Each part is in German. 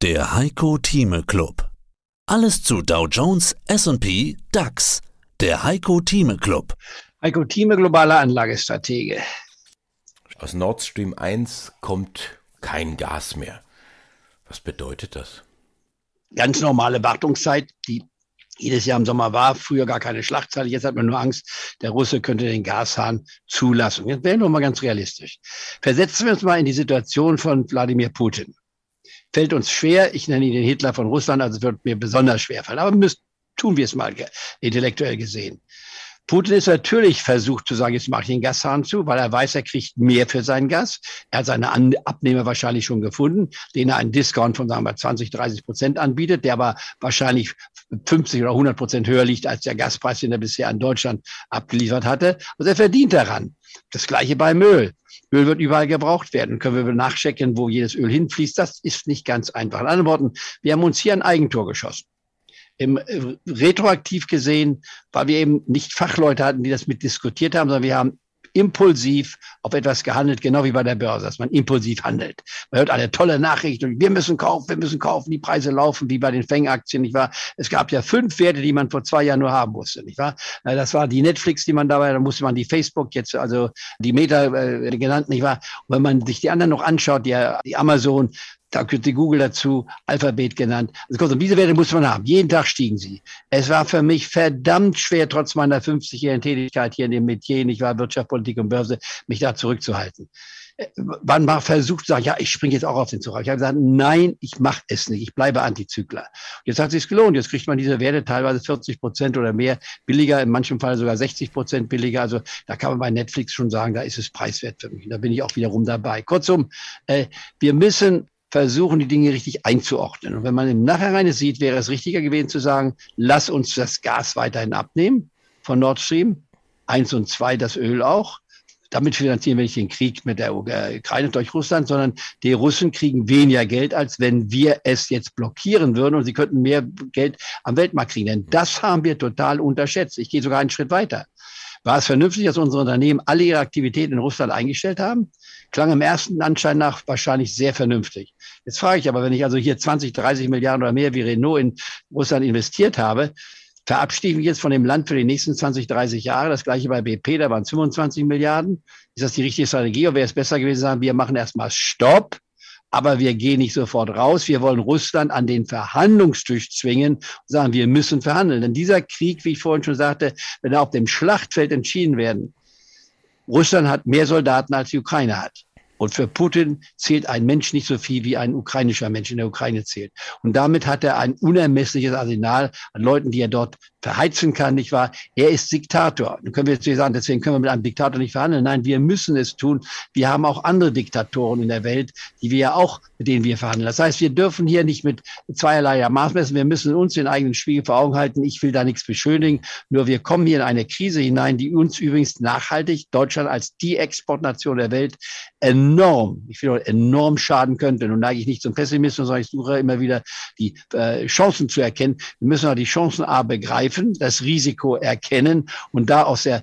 Der Heiko Thieme Club. Alles zu Dow Jones, S&P, DAX. Der Heiko Thieme Club. Heiko Thieme, globaler Anlagestratege. Aus Nord Stream 1 kommt kein Gas mehr. Was bedeutet das? Ganz normale Wartungszeit, die jedes Jahr im Sommer war. Früher gar keine Schlagzeile. Jetzt hat man nur Angst, der Russe könnte den Gashahn zulassen. Jetzt werden wir mal ganz realistisch. Versetzen wir uns mal in die Situation von Wladimir Putin. Fällt uns schwer. Ich nenne ihn den Hitler von Russland, also wird mir besonders schwer fallen. Aber müssen, tun wir es mal intellektuell gesehen. Putin ist natürlich versucht zu sagen, jetzt mache ich den Gashahn zu, weil er weiß, er kriegt mehr für sein Gas. Er hat seine Abnehmer wahrscheinlich schon gefunden, denen er einen Discount von sagen wir 20, 30 Prozent anbietet, der aber wahrscheinlich 50 oder 100 Prozent höher liegt als der Gaspreis, den er bisher an Deutschland abgeliefert hatte. Also er verdient daran. Das gleiche beim Öl. Öl wird überall gebraucht werden. Können wir nachchecken, wo jedes Öl hinfließt? Das ist nicht ganz einfach. In anderen Worten, wir haben uns hier ein Eigentor geschossen im, äh, retroaktiv gesehen, weil wir eben nicht Fachleute hatten, die das mit diskutiert haben, sondern wir haben impulsiv auf etwas gehandelt, genau wie bei der Börse, dass man impulsiv handelt. Man hört eine tolle Nachricht und wir müssen kaufen, wir müssen kaufen, die Preise laufen wie bei den Fang-Aktien, nicht wahr? Es gab ja fünf Werte, die man vor zwei Jahren nur haben musste, nicht wahr? Das war die Netflix, die man dabei, da musste man die Facebook jetzt, also die Meta äh, genannt, nicht wahr? Und wenn man sich die anderen noch anschaut, die, die Amazon, da gehört die Google dazu, Alphabet genannt. Also kurzum, diese Werte muss man haben. Jeden Tag stiegen sie. Es war für mich verdammt schwer, trotz meiner 50-jährigen Tätigkeit hier in dem Metier, ich war Wirtschaft, Politik und Börse, mich da zurückzuhalten. Man war versucht zu sagen, ja, ich springe jetzt auch auf den Zug. Ich habe gesagt, nein, ich mache es nicht. Ich bleibe Antizykler. Jetzt hat es sich gelohnt. Jetzt kriegt man diese Werte teilweise 40 Prozent oder mehr billiger, in manchem Fall sogar 60 Prozent billiger. Also da kann man bei Netflix schon sagen, da ist es preiswert für mich. Da bin ich auch wiederum dabei. Kurzum, äh, wir müssen versuchen, die Dinge richtig einzuordnen. Und wenn man im Nachhinein sieht, wäre es richtiger gewesen zu sagen, lass uns das Gas weiterhin abnehmen von Nord Stream. Eins und zwei, das Öl auch. Damit finanzieren wir nicht den Krieg mit der Ukraine durch Russland, sondern die Russen kriegen weniger Geld, als wenn wir es jetzt blockieren würden und sie könnten mehr Geld am Weltmarkt kriegen. Denn das haben wir total unterschätzt. Ich gehe sogar einen Schritt weiter. War es vernünftig, dass unsere Unternehmen alle ihre Aktivitäten in Russland eingestellt haben? Klang im ersten Anschein nach wahrscheinlich sehr vernünftig. Jetzt frage ich aber, wenn ich also hier 20, 30 Milliarden oder mehr wie Renault in Russland investiert habe, verabschiede ich mich jetzt von dem Land für die nächsten 20, 30 Jahre. Das gleiche bei BP, da waren 25 Milliarden. Ist das die richtige Strategie? Oder wäre es besser gewesen, sagen, wir machen erstmal Stopp, aber wir gehen nicht sofort raus. Wir wollen Russland an den Verhandlungstisch zwingen und sagen, wir müssen verhandeln. Denn dieser Krieg, wie ich vorhin schon sagte, wenn er auf dem Schlachtfeld entschieden werden, Russland hat mehr Soldaten als die Ukraine hat. Und für Putin zählt ein Mensch nicht so viel, wie ein ukrainischer Mensch in der Ukraine zählt. Und damit hat er ein unermessliches Arsenal an Leuten, die er dort verheizen kann, nicht wahr? Er ist Diktator. Dann können wir jetzt sagen, deswegen können wir mit einem Diktator nicht verhandeln. Nein, wir müssen es tun. Wir haben auch andere Diktatoren in der Welt, die wir ja auch, mit denen wir verhandeln. Das heißt, wir dürfen hier nicht mit zweierlei Maß messen. Wir müssen uns den eigenen Spiegel vor Augen halten. Ich will da nichts beschönigen. Nur wir kommen hier in eine Krise hinein, die uns übrigens nachhaltig, Deutschland als die Exportnation der Welt, enorm, ich will enorm schaden könnte. Nun neige ich nicht zum Pessimismus, sondern ich suche immer wieder die äh, Chancen zu erkennen. Wir müssen auch die Chancen A begreifen, das Risiko erkennen und da aus der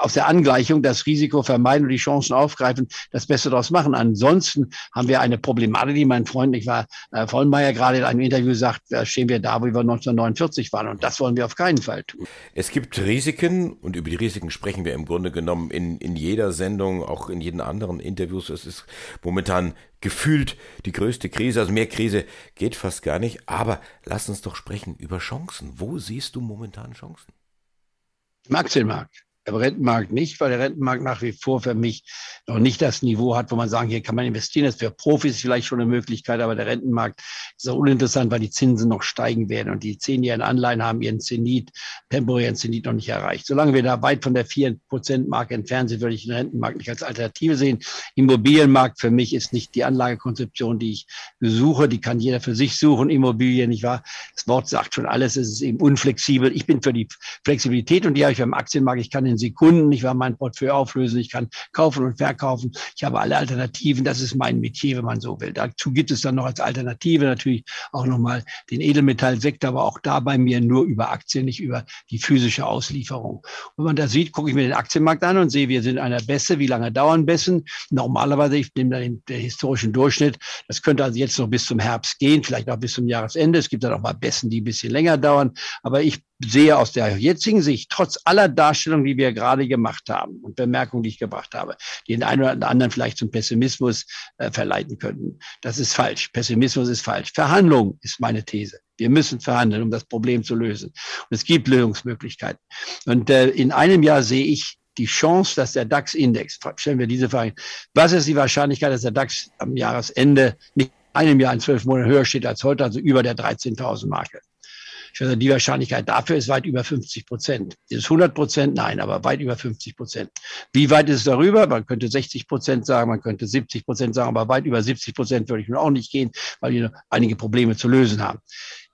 aus der Angleichung das Risiko vermeiden und die Chancen aufgreifen, das Beste daraus machen. Ansonsten haben wir eine Problematik, die mein Freund, ich war äh, Vollmeier gerade in einem Interview sagt, da stehen wir da, wo wir 1949 waren und das wollen wir auf keinen Fall tun. Es gibt Risiken und über die Risiken sprechen wir im Grunde genommen in, in jeder Sendung, auch in jeden anderen Interviews. Es ist momentan gefühlt die größte Krise, also mehr Krise geht fast gar nicht, aber lass uns doch sprechen über Chancen. Wo siehst du momentan Chancen? Im Aktienmarkt. Im Rentenmarkt nicht, weil der Rentenmarkt nach wie vor für mich noch nicht das Niveau hat, wo man sagen, hier kann man investieren. Das ist für Profis vielleicht schon eine Möglichkeit, aber der Rentenmarkt ist auch uninteressant, weil die Zinsen noch steigen werden und die zehnjährigen Anleihen haben ihren Zenit, temporären Zenit noch nicht erreicht. Solange wir da weit von der 4%-Marke entfernt sind, würde ich den Rentenmarkt nicht als Alternative sehen. Immobilienmarkt für mich ist nicht die Anlagekonzeption, die ich suche. Die kann jeder für sich suchen. Immobilien, nicht wahr? Das Wort sagt schon alles. Es ist eben unflexibel. Ich bin für die Flexibilität und die habe ich beim Aktienmarkt. Ich kann in Sekunden. Ich war mein Portfolio auflösen. Ich kann kaufen und verkaufen. Ich habe alle Alternativen. Das ist mein Metier, wenn man so will. Dazu gibt es dann noch als Alternative natürlich auch nochmal den Edelmetallsektor, aber auch da bei mir nur über Aktien, nicht über die physische Auslieferung. Wenn man da sieht, gucke ich mir den Aktienmarkt an und sehe, wir sind einer Bässe. Wie lange dauern Bässen? Normalerweise, ich nehme da den, den historischen Durchschnitt. Das könnte also jetzt noch bis zum Herbst gehen, vielleicht auch bis zum Jahresende. Es gibt dann auch mal Bässen, die ein bisschen länger dauern. Aber ich sehe aus der jetzigen Sicht, trotz aller Darstellungen, die wir gerade gemacht haben und Bemerkungen, die ich gebracht habe, die den einen oder anderen vielleicht zum Pessimismus äh, verleiten könnten. Das ist falsch. Pessimismus ist falsch. Verhandlung ist meine These. Wir müssen verhandeln, um das Problem zu lösen. Und es gibt Lösungsmöglichkeiten. Und äh, in einem Jahr sehe ich die Chance, dass der DAX-Index, stellen wir diese Frage, was ist die Wahrscheinlichkeit, dass der DAX am Jahresende nicht einem Jahr in zwölf Monaten höher steht als heute, also über der 13.000 Marke? Ich würde sagen, die Wahrscheinlichkeit dafür ist weit über 50 Prozent. Ist es 100 Prozent? Nein, aber weit über 50 Prozent. Wie weit ist es darüber? Man könnte 60 Prozent sagen, man könnte 70 Prozent sagen, aber weit über 70 Prozent würde ich nun auch nicht gehen, weil wir einige Probleme zu lösen haben.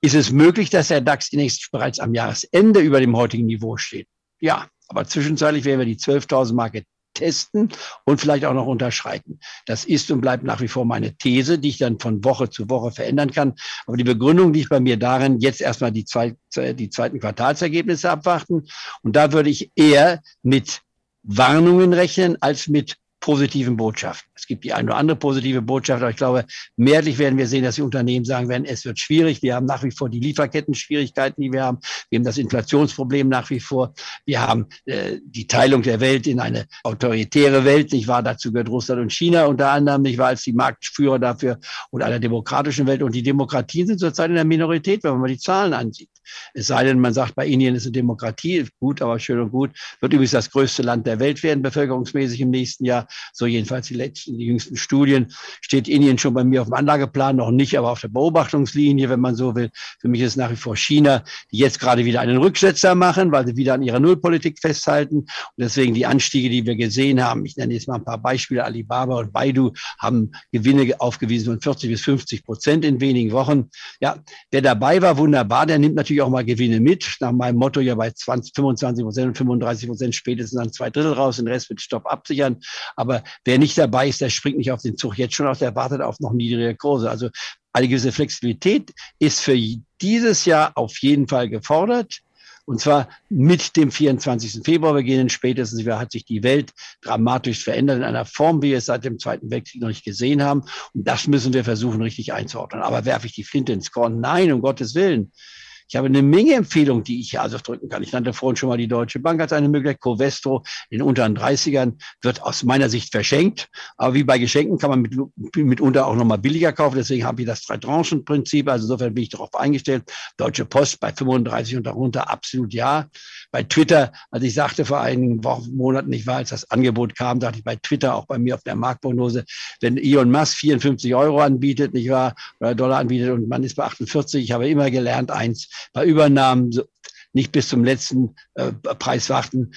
Ist es möglich, dass der DAX bereits am Jahresende über dem heutigen Niveau steht? Ja, aber zwischenzeitlich werden wir die 12.000 Marke testen und vielleicht auch noch unterschreiten. Das ist und bleibt nach wie vor meine These, die ich dann von Woche zu Woche verändern kann. Aber die Begründung liegt bei mir darin, jetzt erstmal die, zwei, die zweiten Quartalsergebnisse abwarten. Und da würde ich eher mit Warnungen rechnen als mit positiven Botschaften. Es gibt die eine oder andere positive Botschaft, aber ich glaube, mehrheitlich werden wir sehen, dass die Unternehmen sagen werden, es wird schwierig. Wir haben nach wie vor die Lieferketten-Schwierigkeiten, die wir haben. Wir haben das Inflationsproblem nach wie vor. Wir haben äh, die Teilung der Welt in eine autoritäre Welt. Ich war dazu gehört Russland und China unter anderem. Ich war als die Marktführer dafür und einer demokratischen Welt. Und die Demokratien sind zurzeit in der Minorität, wenn man mal die Zahlen ansieht. Es sei denn, man sagt, bei Indien ist eine Demokratie, gut, aber schön und gut. Wird übrigens das größte Land der Welt werden, bevölkerungsmäßig im nächsten Jahr. So jedenfalls die letzten, die jüngsten Studien. Steht Indien schon bei mir auf dem Anlageplan, noch nicht, aber auf der Beobachtungslinie, wenn man so will. Für mich ist nach wie vor China, die jetzt gerade wieder einen Rücksetzer machen, weil sie wieder an ihrer Nullpolitik festhalten. Und deswegen die Anstiege, die wir gesehen haben, ich nenne jetzt mal ein paar Beispiele, Alibaba und Baidu haben Gewinne aufgewiesen von 40 bis 50 Prozent in wenigen Wochen. Ja, wer dabei war, wunderbar, der nimmt natürlich auch mal Gewinne mit. Nach meinem Motto ja bei 20, 25 Prozent und 35 Prozent spätestens dann zwei Drittel raus, den Rest mit Stopp absichern. Aber wer nicht dabei ist, der springt nicht auf den Zug jetzt schon aus, der wartet auf noch niedrige Kurse. Also eine gewisse Flexibilität ist für dieses Jahr auf jeden Fall gefordert. Und zwar mit dem 24. Februar beginnen. Spätestens hat sich die Welt dramatisch verändert in einer Form, wie wir es seit dem Zweiten Weltkrieg noch nicht gesehen haben. Und das müssen wir versuchen, richtig einzuordnen. Aber werfe ich die Flinte ins Korn? Nein, um Gottes Willen. Ich habe eine Menge Empfehlungen, die ich hier also drücken kann. Ich nannte vorhin schon mal die Deutsche Bank als eine Möglichkeit. Covestro in unteren 30ern wird aus meiner Sicht verschenkt. Aber wie bei Geschenken kann man mit, mitunter auch nochmal billiger kaufen. Deswegen habe ich das Drei-Tranchen-Prinzip. Also insofern bin ich darauf eingestellt. Deutsche Post bei 35 und darunter absolut ja. Bei Twitter, als ich sagte vor einigen Wochen, Monaten, ich war, als das Angebot kam, dachte ich bei Twitter, auch bei mir auf der Marktprognose, wenn Elon Musk 54 Euro anbietet, nicht wahr, oder Dollar anbietet und man ist bei 48, ich habe immer gelernt, eins, bei Übernahmen nicht bis zum letzten äh, Preis warten.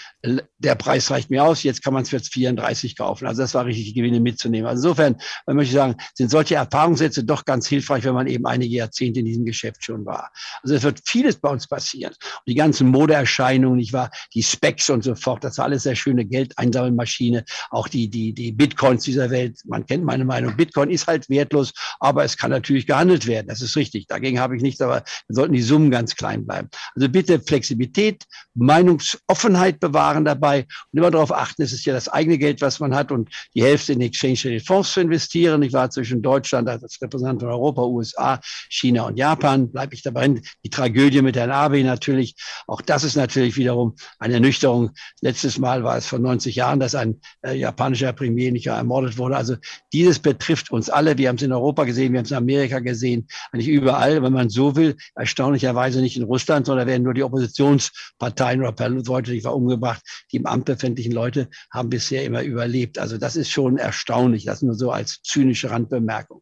Der Preis reicht mir aus, jetzt kann man es für 34 kaufen. Also das war richtig, die Gewinne mitzunehmen. Also insofern, man möchte sagen, sind solche Erfahrungssätze doch ganz hilfreich, wenn man eben einige Jahrzehnte in diesem Geschäft schon war. Also es wird vieles bei uns passieren. Und die ganzen Modeerscheinungen, nicht wahr, die Specs und so fort, das war alles sehr schöne Geldeinsammelmaschine. Auch die, die, die Bitcoins dieser Welt, man kennt meine Meinung, Bitcoin ist halt wertlos, aber es kann natürlich gehandelt werden. Das ist richtig. Dagegen habe ich nichts, aber wir sollten die Summen ganz klein bleiben. Also bitte Flexibilität, Meinungsoffenheit bewahren dabei und immer darauf achten, es ist ja das eigene Geld, was man hat und die Hälfte in Exchange Fonds zu investieren. Ich war zwischen Deutschland als Repräsentant von Europa, USA, China und Japan, bleibe ich dabei. Die Tragödie mit Herrn Abe natürlich, auch das ist natürlich wiederum eine Ernüchterung. Letztes Mal war es vor 90 Jahren, dass ein äh, japanischer Premier nicht ermordet wurde. Also dieses betrifft uns alle. Wir haben es in Europa gesehen, wir haben es in Amerika gesehen, eigentlich überall, wenn man so will. Erstaunlicherweise nicht in Russland, sondern werden nur die Oppositionsparteien oder Leute, die war umgebracht, die im Amt befindlichen Leute haben bisher immer überlebt. Also das ist schon erstaunlich. Das nur so als zynische Randbemerkung.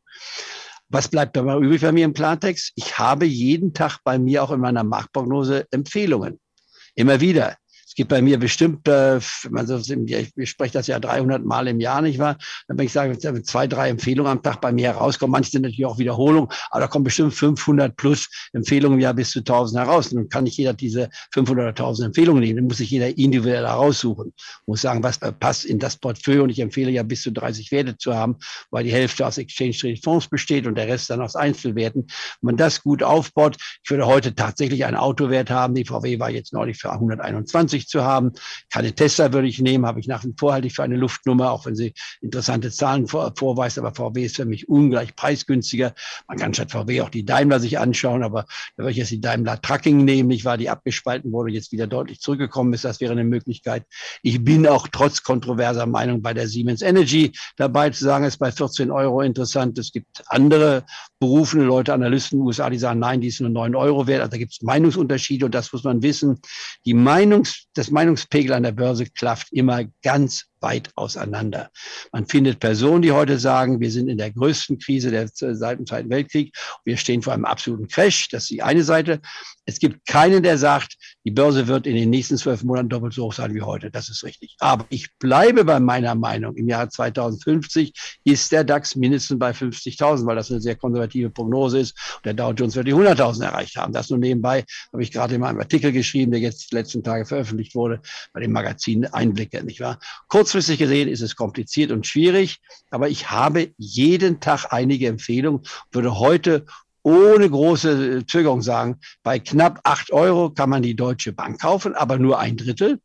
Was bleibt dabei übrig bei mir im Klartext? Ich habe jeden Tag bei mir auch in meiner Marktprognose Empfehlungen. Immer wieder Es gibt bei mir bestimmt, äh, man so, ich spreche das ja 300 Mal im Jahr, nicht wahr? Wenn ich sage, zwei, drei Empfehlungen am Tag bei mir herauskommen, manche sind natürlich auch Wiederholungen, aber da kommen bestimmt 500 plus Empfehlungen im Jahr bis zu 1000 heraus. Dann kann nicht jeder diese 500 oder 1000 Empfehlungen nehmen, dann muss sich jeder individuell heraussuchen. Muss sagen, was passt in das Portfolio und ich empfehle ja bis zu 30 Werte zu haben, weil die Hälfte aus Exchange-Traded Fonds besteht und der Rest dann aus Einzelwerten. Wenn man das gut aufbaut, ich würde heute tatsächlich einen Autowert haben, die VW war jetzt neulich für 121 zu haben. Keine Tesla würde ich nehmen, habe ich nach wie vor halte ich für eine Luftnummer, auch wenn sie interessante Zahlen vor, vorweist, aber VW ist für mich ungleich preisgünstiger. Man kann statt VW auch die Daimler sich anschauen, aber da würde ich jetzt die Daimler Trucking nehmen, nicht wahr, die abgespalten wurde, jetzt wieder deutlich zurückgekommen ist. Das wäre eine Möglichkeit. Ich bin auch trotz kontroverser Meinung bei der Siemens Energy dabei zu sagen, ist bei 14 Euro interessant. Es gibt andere berufene Leute, Analysten in den USA, die sagen, nein, die ist nur 9 Euro wert. Also da gibt es Meinungsunterschiede und das muss man wissen. Die Meinungs, das Meinungspegel an der Börse klafft immer ganz weit auseinander. Man findet Personen, die heute sagen, wir sind in der größten Krise der, seit dem Zweiten Weltkrieg. Wir stehen vor einem absoluten Crash. Das ist die eine Seite. Es gibt keinen, der sagt, die Börse wird in den nächsten zwölf Monaten doppelt so hoch sein wie heute. Das ist richtig. Aber ich bleibe bei meiner Meinung. Im Jahr 2050 ist der DAX mindestens bei 50.000, weil das eine sehr konservative Prognose ist. Und der Dow Jones wird die 100.000 erreicht haben. Das nur nebenbei habe ich gerade in meinem Artikel geschrieben, der jetzt die letzten Tage veröffentlicht wurde, bei dem Magazin Einblicke, nicht wahr? Kurzfristig gesehen ist es kompliziert und schwierig, aber ich habe jeden Tag einige Empfehlungen, würde heute ohne große Zögerung sagen, bei knapp acht Euro kann man die Deutsche Bank kaufen, aber nur ein Drittel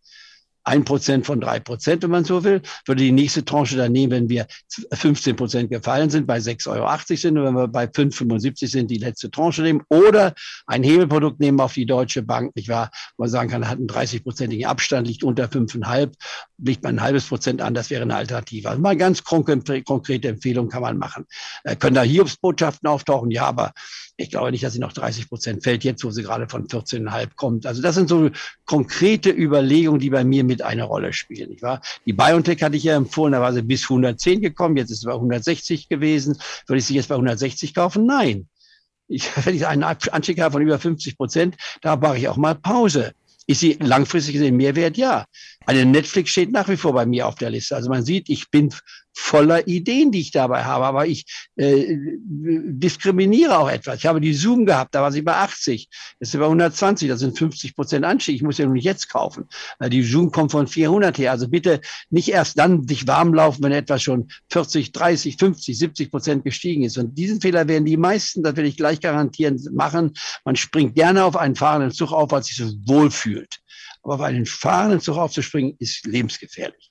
ein Prozent von drei Prozent, wenn man so will, würde die nächste Tranche dann nehmen, wenn wir 15 Prozent gefallen sind, bei 6,80 Euro sind und wenn wir bei 5,75 sind, die letzte Tranche nehmen oder ein Hebelprodukt nehmen auf die Deutsche Bank, nicht wahr? Man sagen kann, hat einen 30-prozentigen Abstand, liegt unter 5,5, liegt man ein halbes Prozent an, das wäre eine Alternative. Also mal ganz konkrete Empfehlungen kann man machen. Äh, können da Hiobsbotschaften auftauchen? Ja, aber ich glaube nicht, dass sie noch 30 Prozent fällt, jetzt wo sie gerade von 14,5 kommt. Also das sind so konkrete Überlegungen, die bei mir mit eine Rolle spielen. Nicht wahr? Die BioNTech hatte ich ja empfohlen, da war sie bis 110 gekommen, jetzt ist sie bei 160 gewesen. Würde ich sie jetzt bei 160 kaufen? Nein. Ich, wenn ich einen Anstieg habe von über 50 Prozent, da mache ich auch mal Pause. Ist sie langfristig gesehen Mehrwert? Ja. Eine Netflix steht nach wie vor bei mir auf der Liste. Also man sieht, ich bin voller Ideen, die ich dabei habe, aber ich äh, diskriminiere auch etwas. Ich habe die Zoom gehabt, da war sie bei 80, jetzt sie bei 120, das sind 50 Prozent Anstieg. Ich muss ja nur nicht jetzt kaufen. Die Zoom kommt von 400 her. Also bitte nicht erst dann sich warm laufen, wenn etwas schon 40, 30, 50, 70 Prozent gestiegen ist. Und diesen Fehler werden die meisten, das will ich gleich garantieren, machen. Man springt gerne auf einen fahrenden Zug auf, weil sich so wohlfühlt. Aber auf einen fahrenden Zug aufzuspringen, ist lebensgefährlich.